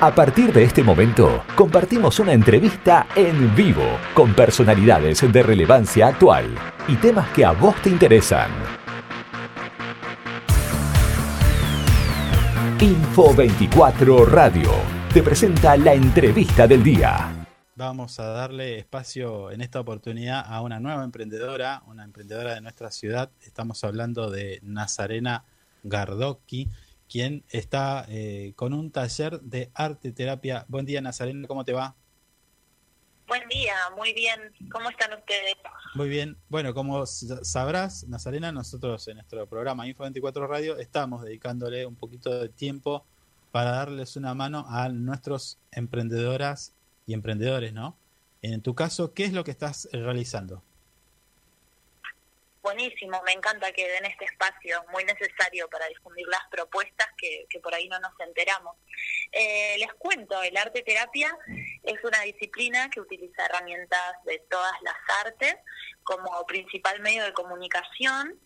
A partir de este momento, compartimos una entrevista en vivo con personalidades de relevancia actual y temas que a vos te interesan. Info 24 Radio te presenta la entrevista del día. Vamos a darle espacio en esta oportunidad a una nueva emprendedora, una emprendedora de nuestra ciudad. Estamos hablando de Nazarena Gardocchi quien está eh, con un taller de arte terapia. Buen día, Nazarena, ¿cómo te va? Buen día, muy bien. ¿Cómo están ustedes? Muy bien. Bueno, como sabrás, Nazarena, nosotros en nuestro programa Info24 Radio estamos dedicándole un poquito de tiempo para darles una mano a nuestros emprendedoras y emprendedores, ¿no? En tu caso, ¿qué es lo que estás realizando? Buenísimo, me encanta que den este espacio muy necesario para difundir las propuestas que, por ahí no nos enteramos. Eh, les cuento, el arte terapia es una disciplina que utiliza herramientas de todas las artes como principal medio de comunicación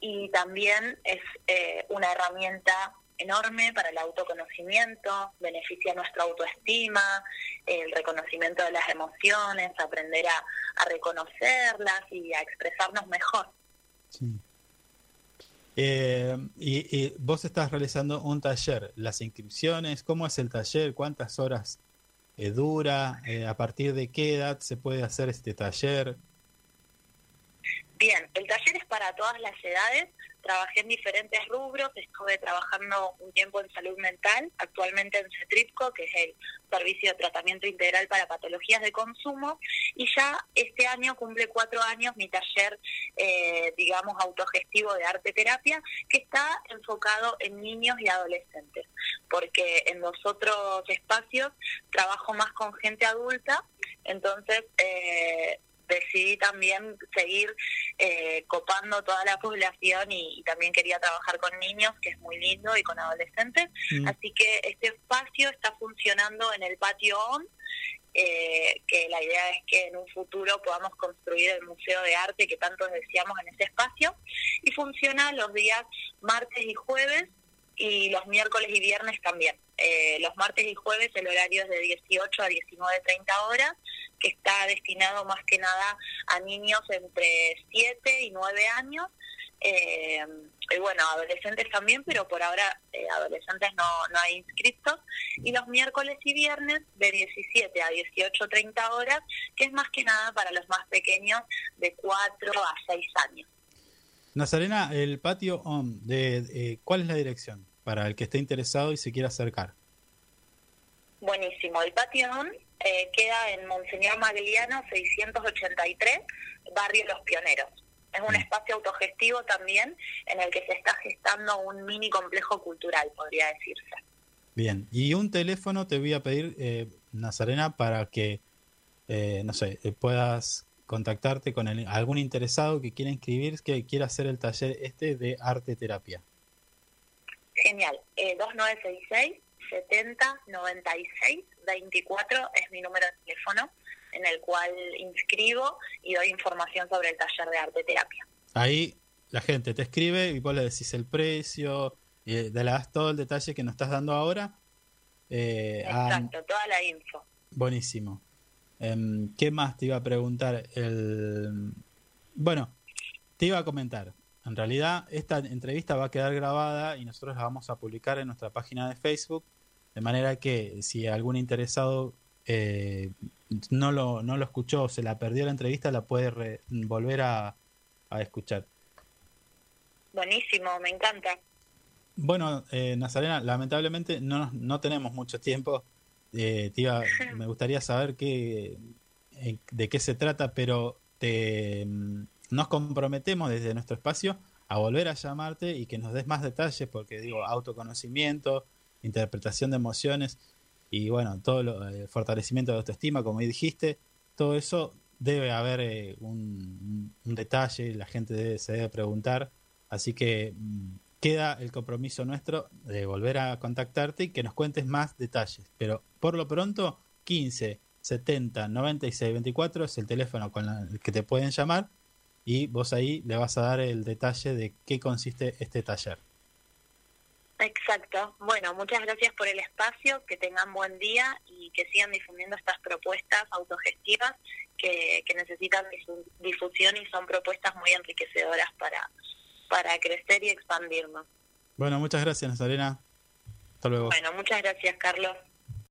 y también es eh, una herramienta enorme para el autoconocimiento, beneficia nuestra autoestima, el reconocimiento de las emociones, aprender a, a reconocerlas y a expresarnos mejor. Sí. Eh, y, vos estás realizando un taller, las inscripciones, ¿cómo es el taller? ¿Cuántas horas eh, dura? Eh, ¿A partir de qué edad se puede hacer este taller? Bien, el taller es para todas las edades, trabajé en diferentes rubros, estuve trabajando un tiempo en salud mental, actualmente en CETRIPCO, que es el Servicio de Tratamiento Integral para Patologías de Consumo, y ya este año cumple cuatro años mi taller, eh, digamos, autogestivo de arte terapia, que está enfocado en niños y adolescentes, porque en los otros espacios trabajo más con gente adulta, entonces eh, decidí también seguir eh, copando toda la población y, también quería trabajar con niños, que es muy lindo, y con adolescentes. Mm. Así que este espacio está funcionando en el patio ON. Eh, que la idea es que en un futuro podamos construir el Museo de Arte que tanto deseamos en ese espacio. Y funciona los días martes y jueves y los miércoles y viernes también. Eh, los martes y jueves el horario es de 18 a 19.30 horas, está destinado más que nada a niños entre 7 y 9 años. Eh, y bueno, adolescentes también, pero por ahora eh, adolescentes no, no hay inscritos. Y los miércoles y viernes de 17 a 18.30 horas, que es más que nada para los más pequeños de 4 a 6 años. Nazarena, el patio OM, de, eh, ¿cuál es la dirección para el que esté interesado y se quiera acercar? Buenísimo, el patio OM eh, queda en Monseñor Magliano 683, Barrio Los Pioneros. Es un espacio autogestivo también en el que se está gestando un mini complejo cultural, podría decirse. Bien, y un teléfono te voy a pedir, eh, Nazarena, para que, no sé, puedas contactarte con algún interesado que quiera inscribir, que quiera hacer el taller este de arte terapia. Genial. 2966 70 96 24 es mi número de teléfono en el cual inscribo y doy información sobre el taller de arte terapia. Ahí la gente te escribe y vos le decís el precio, y le das todo el detalle que nos estás dando ahora. Eh, Exacto, toda la info. Buenísimo. Em, ¿Qué más te iba a preguntar? El... Bueno, te iba a comentar. En realidad, esta entrevista va a quedar grabada y nosotros la vamos a publicar en nuestra página de Facebook. De manera que si algún interesado eh, no, lo, no lo escuchó o se la perdió la entrevista, la puede volver a, escuchar. Buenísimo, me encanta. Bueno, eh, Nazarena, lamentablemente no, no tenemos mucho tiempo eh, tía, me gustaría saber qué, eh, de qué se trata, pero te, mm, nos comprometemos desde nuestro espacio a volver a llamarte y que nos des más detalles, porque digo, autoconocimiento, interpretación de emociones y bueno, todo el fortalecimiento de autoestima, como dijiste, todo eso debe haber eh, un, detalle, la gente se debe preguntar, así que mm, queda el compromiso nuestro de volver a contactarte y que nos cuentes más detalles. Pero por lo pronto, 15 70 96 24 es el teléfono con el que te pueden llamar y vos ahí le vas a dar el detalle de qué consiste este taller. Exacto. Bueno, muchas gracias por el espacio, que tengan buen día y que sigan difundiendo estas propuestas autogestivas que, que necesitan difusión y son propuestas muy enriquecedoras para, para crecer y expandirnos. Bueno, muchas gracias, Nazarena. Hasta luego. Bueno, muchas gracias, Carlos.